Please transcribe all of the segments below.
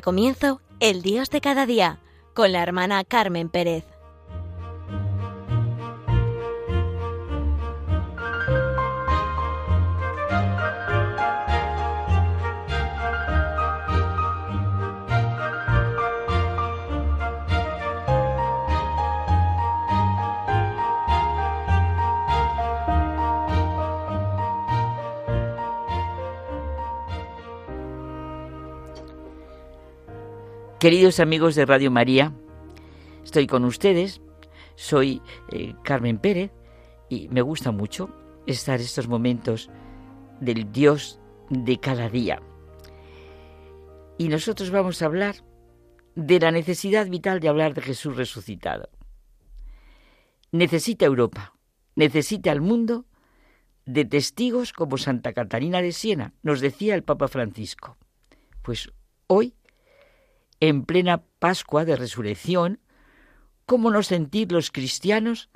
Comienzo El Dios de cada día con la hermana Carmen Pérez. Queridos amigos de Radio María, estoy con ustedes, soy eh, Carmen Pérez y me gusta mucho estar estos momentos del Dios de cada día. Y nosotros vamos a hablar de la necesidad vital de hablar de Jesús resucitado. Necesita Europa, necesita al mundo de testigos como Santa Catalina de Siena, nos decía el Papa Francisco. Pues hoy en plena Pascua de Resurrección, ¿cómo no sentir los cristianos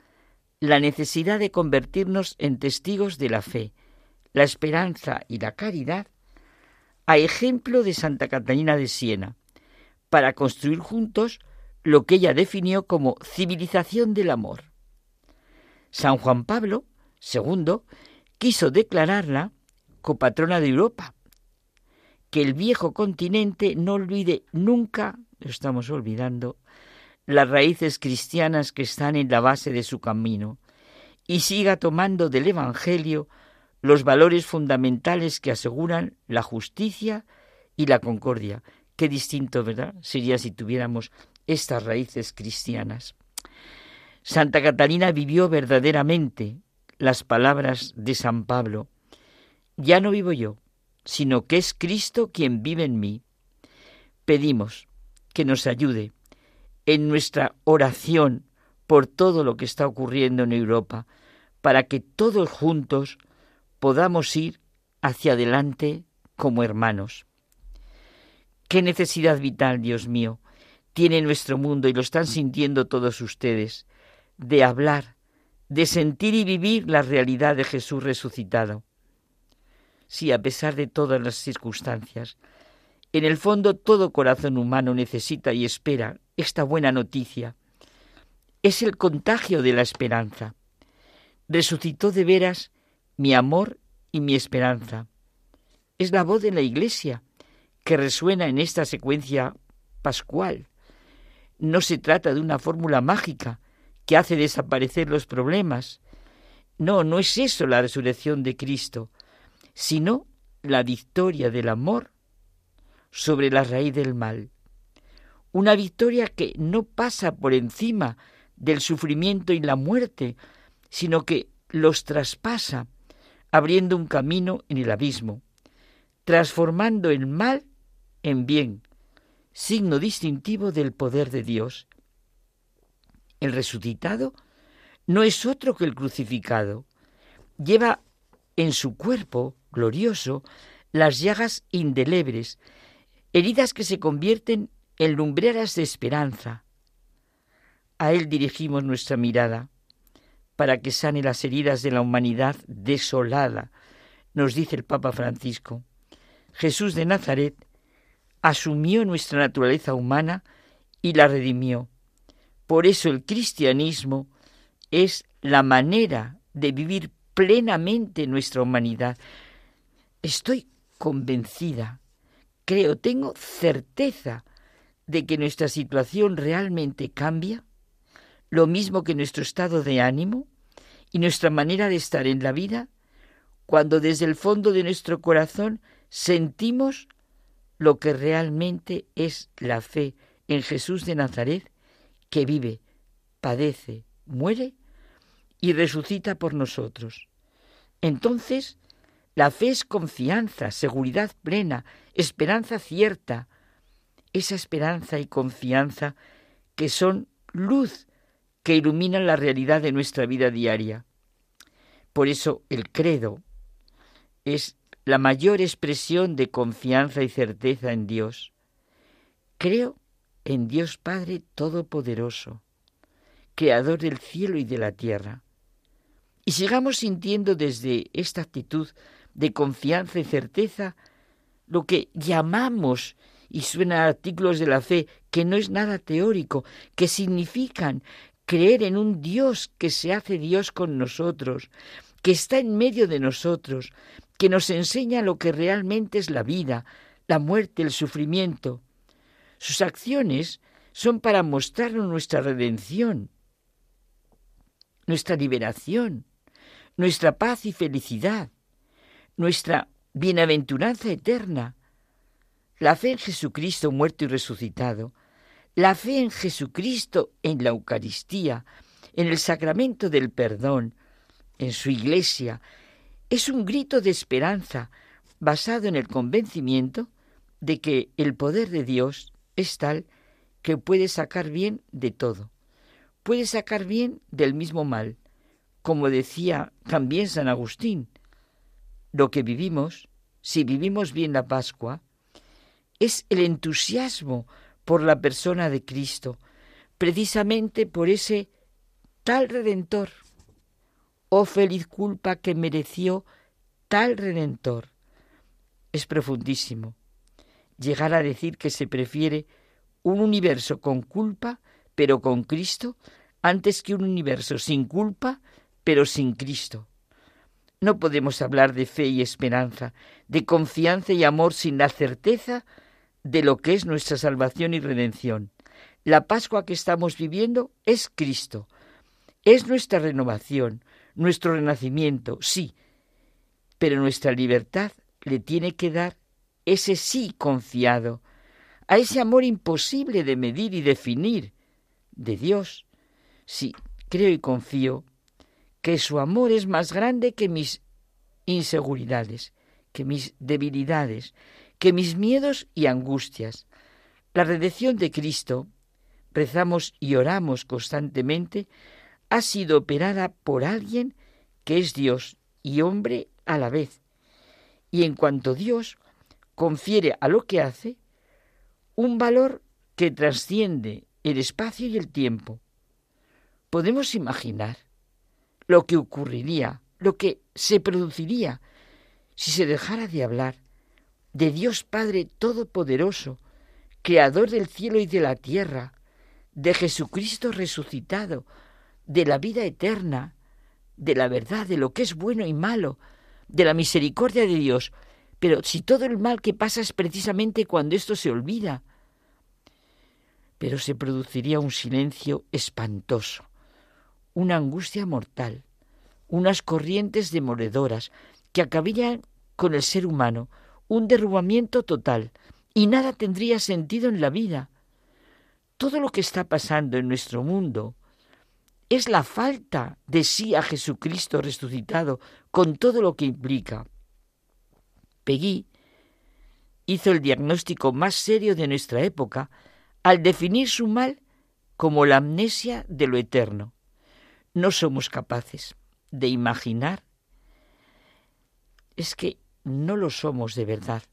la necesidad de convertirnos en testigos de la fe, la esperanza y la caridad, a ejemplo de Santa Catalina de Siena, para construir juntos lo que ella definió como civilización del amor? San Juan Pablo II quiso declararla copatrona de Europa, que el viejo continente no olvide nunca, lo estamos olvidando, las raíces cristianas que están en la base de su camino y siga tomando del Evangelio los valores fundamentales que aseguran la justicia y la concordia. Qué distinto, ¿verdad? Sería si tuviéramos estas raíces cristianas. Santa Catalina vivió verdaderamente las palabras de San Pablo. Ya no vivo yo, sino que es Cristo quien vive en mí. Pedimos que nos ayude en nuestra oración por todo lo que está ocurriendo en Europa, para que todos juntos podamos ir hacia adelante como hermanos. Qué necesidad vital, Dios mío, tiene nuestro mundo y lo están sintiendo todos ustedes, de hablar, de sentir y vivir la realidad de Jesús resucitado. Sí, a pesar de todas las circunstancias. En el fondo todo corazón humano necesita y espera esta buena noticia. Es el contagio de la esperanza. Resucitó de veras mi amor y mi esperanza. Es la voz de la Iglesia que resuena en esta secuencia pascual. No se trata de una fórmula mágica que hace desaparecer los problemas. No, no es eso la resurrección de Cristo sino la victoria del amor sobre la raíz del mal. Una victoria que no pasa por encima del sufrimiento y la muerte, sino que los traspasa, abriendo un camino en el abismo, transformando el mal en bien, signo distintivo del poder de Dios. El resucitado no es otro que el crucificado. Lleva en su cuerpo glorioso las llagas indelebles, heridas que se convierten en lumbreras de esperanza. A Él dirigimos nuestra mirada para que sane las heridas de la humanidad desolada, nos dice el Papa Francisco. Jesús de Nazaret asumió nuestra naturaleza humana y la redimió. Por eso el cristianismo es la manera de vivir plenamente nuestra humanidad. Estoy convencida, creo, tengo certeza de que nuestra situación realmente cambia, lo mismo que nuestro estado de ánimo y nuestra manera de estar en la vida, cuando desde el fondo de nuestro corazón sentimos lo que realmente es la fe en Jesús de Nazaret, que vive, padece, muere y resucita por nosotros. Entonces, la fe es confianza, seguridad plena, esperanza cierta. Esa esperanza y confianza que son luz que iluminan la realidad de nuestra vida diaria. Por eso el credo es la mayor expresión de confianza y certeza en Dios. Creo en Dios Padre Todopoderoso, Creador del cielo y de la tierra y sigamos sintiendo desde esta actitud de confianza y certeza lo que llamamos y suenan artículos de la fe que no es nada teórico, que significan creer en un Dios que se hace Dios con nosotros, que está en medio de nosotros, que nos enseña lo que realmente es la vida, la muerte, el sufrimiento. Sus acciones son para mostrarnos nuestra redención, nuestra liberación, nuestra paz y felicidad, nuestra bienaventuranza eterna, la fe en Jesucristo muerto y resucitado, la fe en Jesucristo en la Eucaristía, en el sacramento del perdón, en su iglesia, es un grito de esperanza basado en el convencimiento de que el poder de Dios es tal que puede sacar bien de todo, puede sacar bien del mismo mal, como decía también San Agustín, lo que vivimos, si vivimos bien la Pascua, es el entusiasmo por la persona de Cristo, precisamente por ese tal redentor. Oh feliz culpa que mereció tal redentor. Es profundísimo llegar a decir que se prefiere un universo con culpa, pero con Cristo, antes que un universo sin culpa, pero sin Cristo. No podemos hablar de fe y esperanza, de confianza y amor sin la certeza de lo que es nuestra salvación y redención. La Pascua que estamos viviendo es Cristo, es nuestra renovación, nuestro renacimiento, sí, pero nuestra libertad le tiene que dar ese sí confiado, a ese amor imposible de medir y definir de Dios. Sí, creo y confío que su amor es más grande que mis inseguridades, que mis debilidades, que mis miedos y angustias. La redención de Cristo, rezamos y oramos constantemente, ha sido operada por alguien que es Dios y hombre a la vez. Y en cuanto Dios confiere a lo que hace un valor que trasciende el espacio y el tiempo. Podemos imaginar lo que ocurriría, lo que se produciría si se dejara de hablar de Dios Padre Todopoderoso, Creador del cielo y de la tierra, de Jesucristo resucitado, de la vida eterna, de la verdad, de lo que es bueno y malo, de la misericordia de Dios. Pero si todo el mal que pasa es precisamente cuando esto se olvida, pero se produciría un silencio espantoso, una angustia mortal, unas corrientes demoledoras que acabarían con el ser humano, un derrubamiento total, y nada tendría sentido en la vida. Todo lo que está pasando en nuestro mundo es la falta de sí a Jesucristo resucitado, con todo lo que implica. Peggy hizo el diagnóstico más serio de nuestra época al definir su mal como la amnesia de lo eterno. No somos capaces de imaginar. Es que no lo somos de verdad.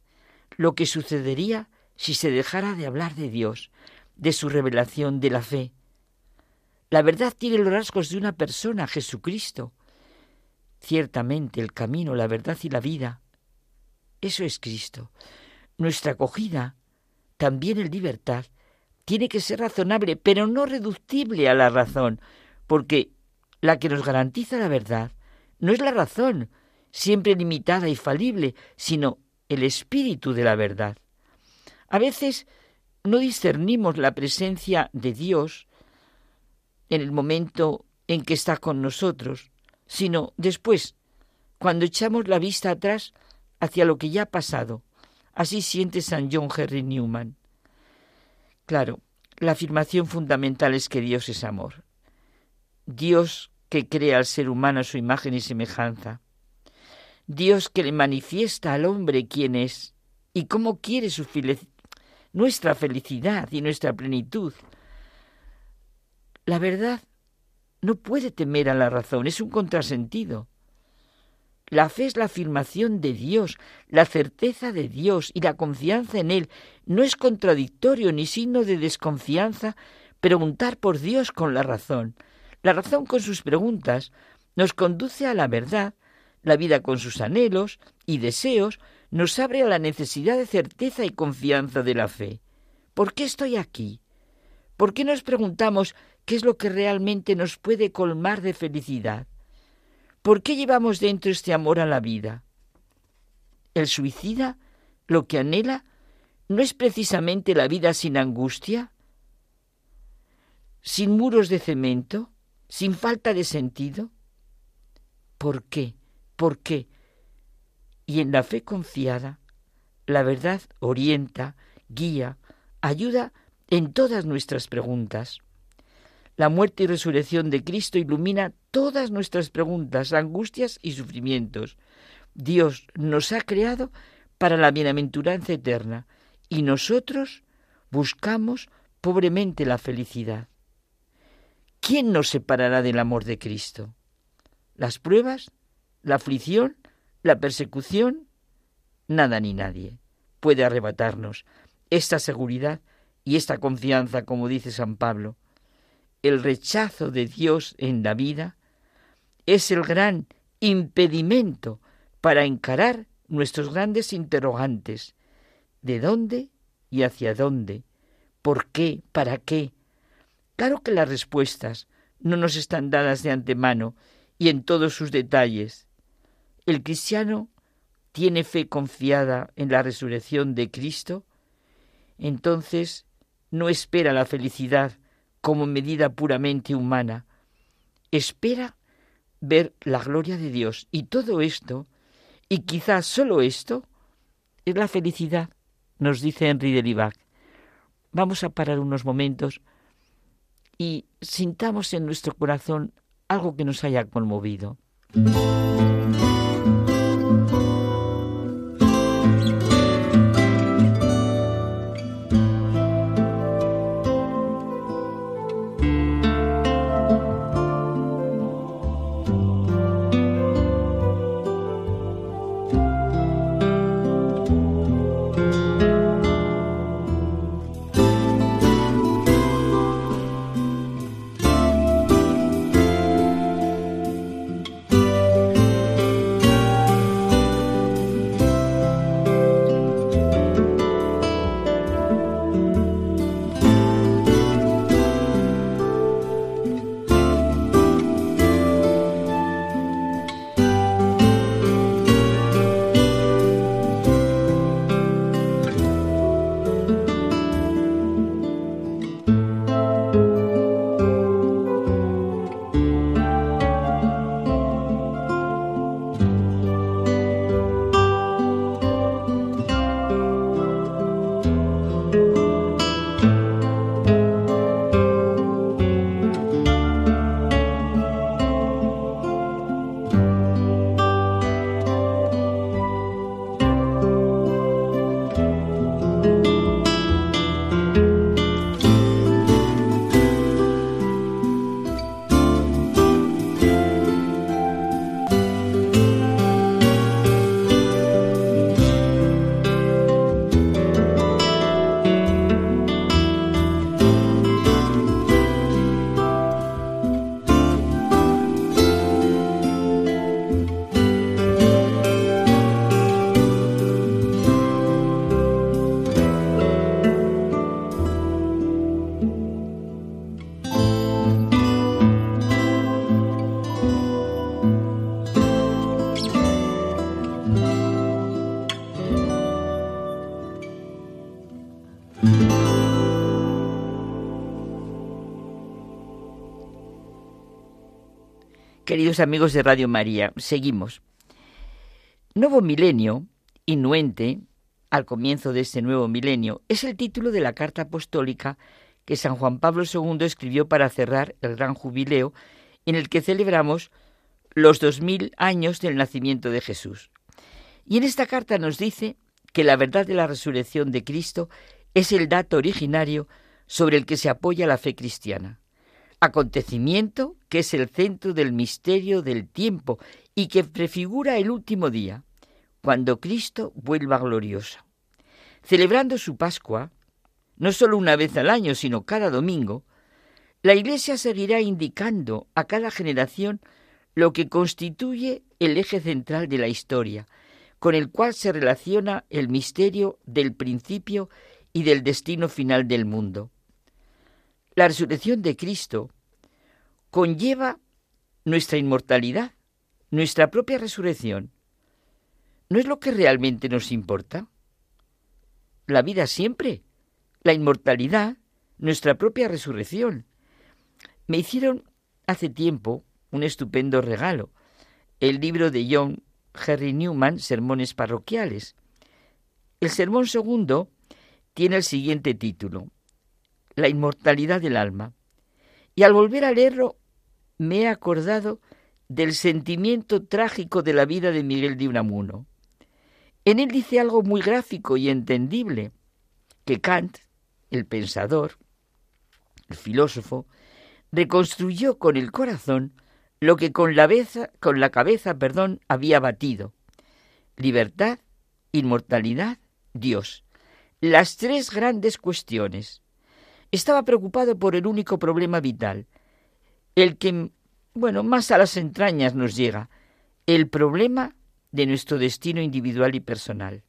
Lo que sucedería si se dejara de hablar de Dios, de su revelación, de la fe. La verdad tiene los rasgos de una persona, Jesucristo. Ciertamente el camino, la verdad y la vida. Eso es Cristo. Nuestra acogida, también en libertad, tiene que ser razonable, pero no reductible a la razón, porque la que nos garantiza la verdad no es la razón, siempre limitada y falible, sino el espíritu de la verdad. A veces no discernimos la presencia de Dios en el momento en que está con nosotros, sino después, cuando echamos la vista atrás hacia lo que ya ha pasado. Así siente San John Henry Newman. Claro, la afirmación fundamental es que Dios es amor. Dios que crea al ser humano a su imagen y semejanza. Dios que le manifiesta al hombre quién es y cómo quiere su nuestra felicidad y nuestra plenitud. La verdad no puede temer a la razón, es un contrasentido. La fe es la afirmación de Dios, la certeza de Dios y la confianza en Él. No es contradictorio ni signo de desconfianza preguntar por Dios con la razón. La razón con sus preguntas nos conduce a la verdad la vida con sus anhelos y deseos nos abre a la necesidad de certeza y confianza de la fe. ¿Por qué estoy aquí? ¿Por qué nos preguntamos qué es lo que realmente nos puede colmar de felicidad? ¿Por qué llevamos dentro este amor a la vida? El suicida lo que anhela no es precisamente la vida sin angustia, sin muros de cemento, sin falta de sentido. ¿Por qué? ¿Por qué? Y en la fe confiada, la verdad orienta, guía, ayuda en todas nuestras preguntas. La muerte y resurrección de Cristo ilumina todas nuestras preguntas, angustias y sufrimientos. Dios nos ha creado para la bienaventuranza eterna y nosotros buscamos pobremente la felicidad. ¿Quién nos separará del amor de Cristo? ¿Las pruebas? ¿La aflicción? ¿La persecución? Nada ni nadie puede arrebatarnos esta seguridad y esta confianza, como dice San Pablo. El rechazo de Dios en la vida es el gran impedimento para encarar nuestros grandes interrogantes. ¿De dónde y hacia dónde? ¿Por qué? ¿Para qué? Claro que las respuestas no nos están dadas de antemano y en todos sus detalles. El cristiano tiene fe confiada en la resurrección de Cristo, entonces no espera la felicidad como medida puramente humana, espera ver la gloria de Dios y todo esto y quizás solo esto es la felicidad, nos dice Henry de Libac. Vamos a parar unos momentos y sintamos en nuestro corazón algo que nos haya conmovido. Queridos amigos de Radio María, seguimos. Nuevo milenio, inuente, al comienzo de este nuevo milenio, es el título de la carta apostólica que San Juan Pablo II escribió para cerrar el gran jubileo en el que celebramos los dos mil años del nacimiento de Jesús. Y en esta carta nos dice que la verdad de la resurrección de Cristo es el dato originario sobre el que se apoya la fe cristiana acontecimiento que es el centro del misterio del tiempo y que prefigura el último día, cuando Cristo vuelva glorioso. Celebrando su Pascua, no solo una vez al año, sino cada domingo, la Iglesia seguirá indicando a cada generación lo que constituye el eje central de la historia, con el cual se relaciona el misterio del principio y del destino final del mundo. La resurrección de Cristo conlleva nuestra inmortalidad, nuestra propia resurrección. ¿No es lo que realmente nos importa? La vida siempre, la inmortalidad, nuestra propia resurrección. Me hicieron hace tiempo un estupendo regalo, el libro de John Henry Newman, Sermones Parroquiales. El sermón segundo tiene el siguiente título, La inmortalidad del alma. Y al volver a leerlo me he acordado del sentimiento trágico de la vida de Miguel de Unamuno. En él dice algo muy gráfico y entendible, que Kant, el pensador, el filósofo, reconstruyó con el corazón lo que con la cabeza, con la cabeza perdón, había batido. Libertad, inmortalidad, Dios. Las tres grandes cuestiones. Estaba preocupado por el único problema vital, el que, bueno, más a las entrañas nos llega, el problema de nuestro destino individual y personal.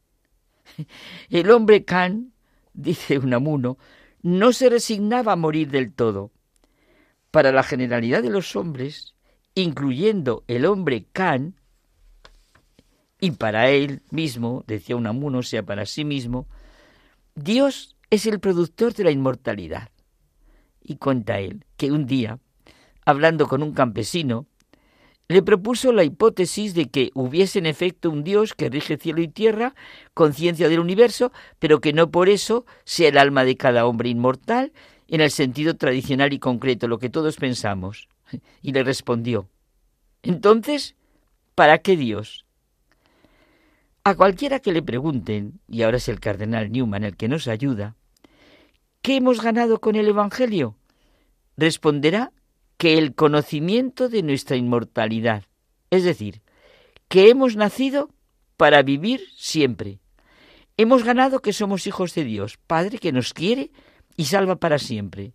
El hombre Kant, dice Unamuno, no se resignaba a morir del todo. Para la generalidad de los hombres, incluyendo el hombre Kant, y para él mismo, decía Unamuno, sea para sí mismo, Dios es el productor de la inmortalidad. Y cuenta él que un día, hablando con un campesino, le propuso la hipótesis de que hubiese en efecto un Dios que rige cielo y tierra, conciencia del universo, pero que no por eso sea el alma de cada hombre inmortal en el sentido tradicional y concreto, lo que todos pensamos. Y le respondió, entonces, ¿para qué Dios? A cualquiera que le pregunten, y ahora es el cardenal Newman el que nos ayuda, ¿qué hemos ganado con el Evangelio? Responderá que el conocimiento de nuestra inmortalidad, es decir, que hemos nacido para vivir siempre. Hemos ganado que somos hijos de Dios, Padre que nos quiere y salva para siempre.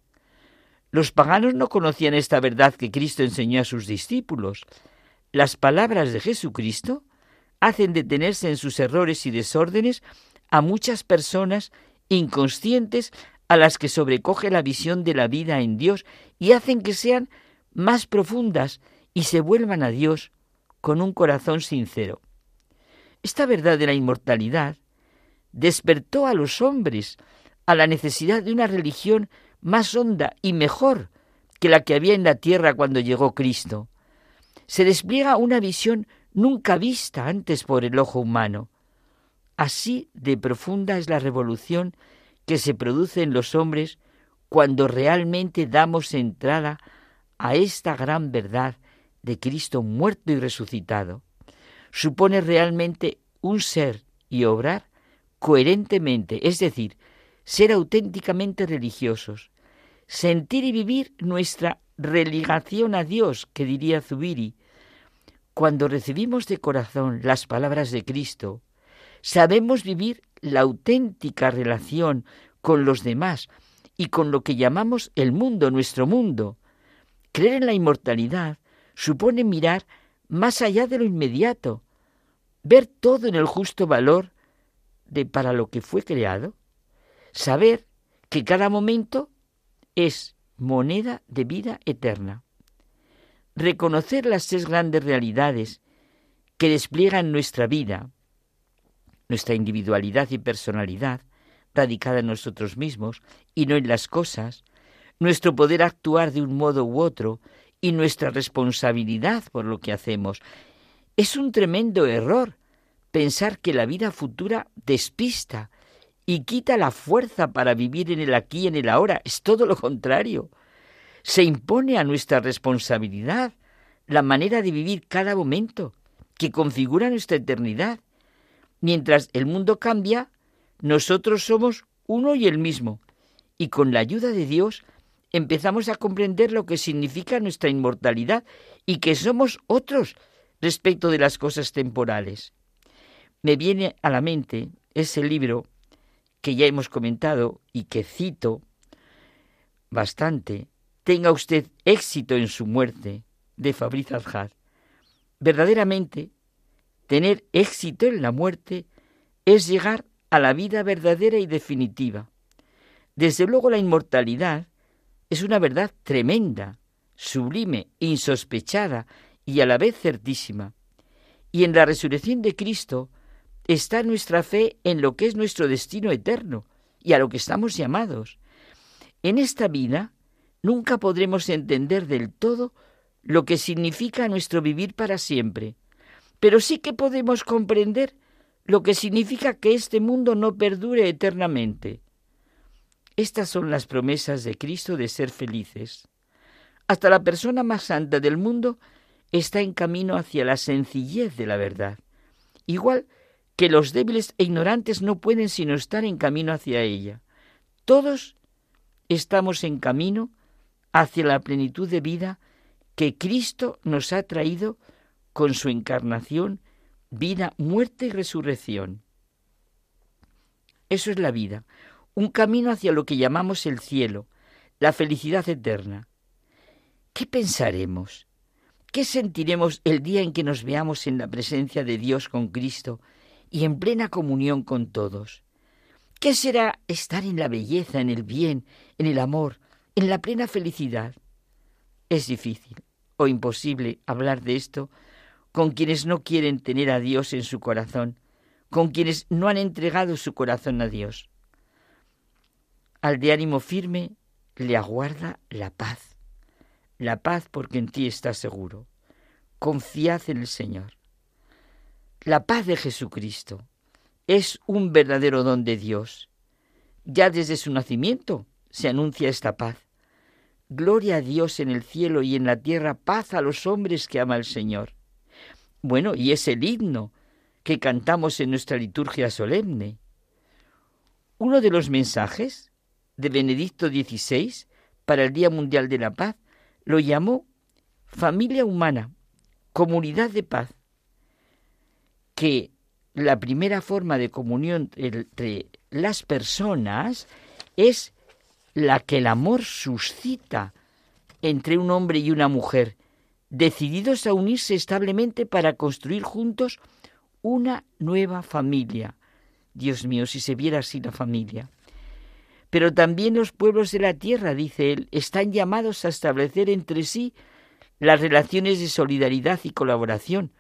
Los paganos no conocían esta verdad que Cristo enseñó a sus discípulos. Las palabras de Jesucristo hacen detenerse en sus errores y desórdenes a muchas personas inconscientes a las que sobrecoge la visión de la vida en Dios y hacen que sean más profundas y se vuelvan a Dios con un corazón sincero. Esta verdad de la inmortalidad despertó a los hombres a la necesidad de una religión más honda y mejor que la que había en la tierra cuando llegó Cristo. Se despliega una visión nunca vista antes por el ojo humano. Así de profunda es la revolución que se produce en los hombres cuando realmente damos entrada a esta gran verdad de Cristo muerto y resucitado. Supone realmente un ser y obrar coherentemente, es decir, ser auténticamente religiosos, sentir y vivir nuestra religación a Dios, que diría Zubiri. Cuando recibimos de corazón las palabras de Cristo, sabemos vivir la auténtica relación con los demás y con lo que llamamos el mundo, nuestro mundo. Creer en la inmortalidad supone mirar más allá de lo inmediato, ver todo en el justo valor de para lo que fue creado, saber que cada momento es moneda de vida eterna. Reconocer las tres grandes realidades que despliegan nuestra vida, nuestra individualidad y personalidad, radicada en nosotros mismos y no en las cosas, nuestro poder actuar de un modo u otro y nuestra responsabilidad por lo que hacemos. Es un tremendo error pensar que la vida futura despista y quita la fuerza para vivir en el aquí y en el ahora. Es todo lo contrario. Se impone a nuestra responsabilidad la manera de vivir cada momento que configura nuestra eternidad. Mientras el mundo cambia, nosotros somos uno y el mismo, y con la ayuda de Dios empezamos a comprender lo que significa nuestra inmortalidad y que somos otros respecto de las cosas temporales. Me viene a la mente ese libro que ya hemos comentado y que cito bastante, Tenga usted éxito en su muerte, de Fabriz Azhar. Verdaderamente, tener éxito en la muerte es llegar a la vida verdadera y definitiva. Desde luego la inmortalidad es una verdad tremenda, sublime, insospechada y a la vez certísima. Y en la resurrección de Cristo está nuestra fe en lo que es nuestro destino eterno y a lo que estamos llamados. En esta vida nunca podremos entender del todo lo que significa nuestro vivir para siempre, pero sí que podemos comprender lo que significa que este mundo no perdure eternamente. Estas son las promesas de Cristo de ser felices. Hasta la persona más santa del mundo está en camino hacia la sencillez de la verdad, igual que los débiles e ignorantes no pueden sino estar en camino hacia ella. Todos estamos en camino hacia la plenitud de vida que Cristo nos ha traído con su encarnación, vida, muerte y resurrección. Eso es la vida, un camino hacia lo que llamamos el cielo, la felicidad eterna. ¿Qué pensaremos? ¿Qué sentiremos el día en que nos veamos en la presencia de Dios con Cristo y en plena comunión con todos? ¿Qué será estar en la belleza, en el bien, en el amor, en la plena felicidad? Es difícil o imposible hablar de esto con quienes no quieren tener a Dios en su corazón, con quienes no han entregado su corazón a Dios. Al de ánimo firme le aguarda la paz, la paz porque en ti está seguro. Confiad en el Señor. La paz de Jesucristo es un verdadero don de Dios. Ya desde su nacimiento se anuncia esta paz. Gloria a Dios en el cielo y en la tierra, paz a los hombres que ama el Señor. Bueno, y es el himno que cantamos en nuestra liturgia solemne. Uno de los mensajes de Benedicto XVI para el Día Mundial de la Paz lo llamó familia humana, comunidad de paz, que la primera forma de comunión entre las personas es la que el amor suscita entre un hombre y una mujer, decididos a unirse establemente para construir juntos una nueva familia. Dios mío, si se viera así la familia. Pero también los pueblos de la tierra, dice él, están llamados a establecer entre sí las relaciones de solidaridad y colaboración,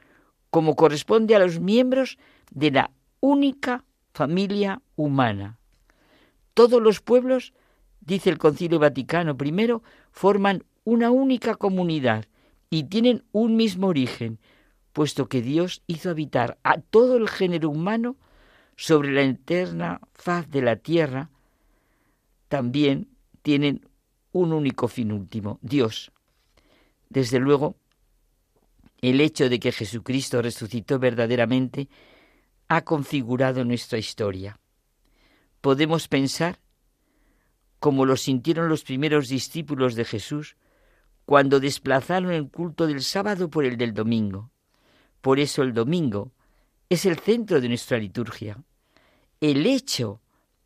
como corresponde a los miembros de la única familia humana. Todos los pueblos, dice el Concilio Vaticano I, forman una única comunidad y tienen un mismo origen, puesto que Dios hizo habitar a todo el género humano sobre la eterna faz de la tierra, también tienen un único fin último, Dios. Desde luego, el hecho de que Jesucristo resucitó verdaderamente ha configurado nuestra historia. Podemos pensar, como lo sintieron los primeros discípulos de Jesús, cuando desplazaron el culto del sábado por el del domingo. Por eso el domingo es el centro de nuestra liturgia, el hecho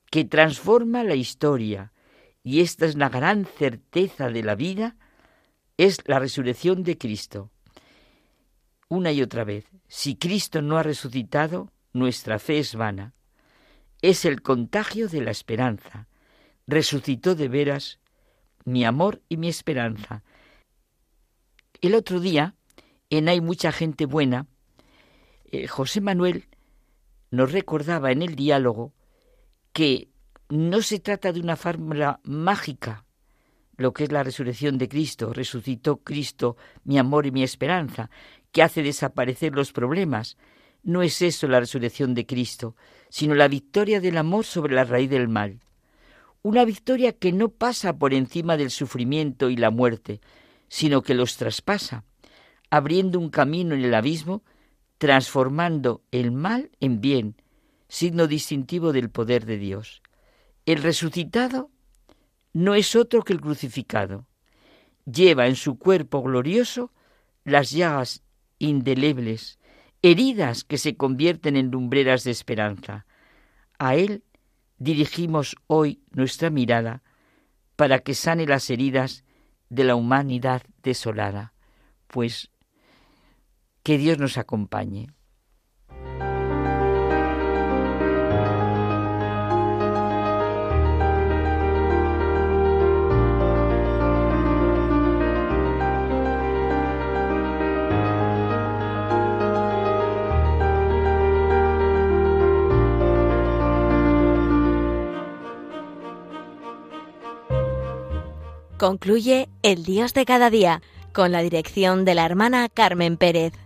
que transforma la historia, y esta es la gran certeza de la vida, es la resurrección de Cristo. Una y otra vez, si Cristo no ha resucitado, nuestra fe es vana. Es el contagio de la esperanza. Resucitó de veras mi amor y mi esperanza. El otro día, en Hay mucha gente buena, eh, José Manuel nos recordaba en el diálogo que no se trata de una fórmula mágica, lo que es la resurrección de Cristo, resucitó Cristo mi amor y mi esperanza, que hace desaparecer los problemas. No es eso la resurrección de Cristo, sino la victoria del amor sobre la raíz del mal. Una victoria que no pasa por encima del sufrimiento y la muerte, sino que los traspasa, abriendo un camino en el abismo, transformando el mal en bien, signo distintivo del poder de Dios. El resucitado no es otro que el crucificado. Lleva en su cuerpo glorioso las llagas indelebles, heridas que se convierten en lumbreras de esperanza. A Él dirigimos hoy nuestra mirada para que sane las heridas de la humanidad desolada. Pues que Dios nos acompañe. Concluye El Dios de cada día con la dirección de la hermana Carmen Pérez.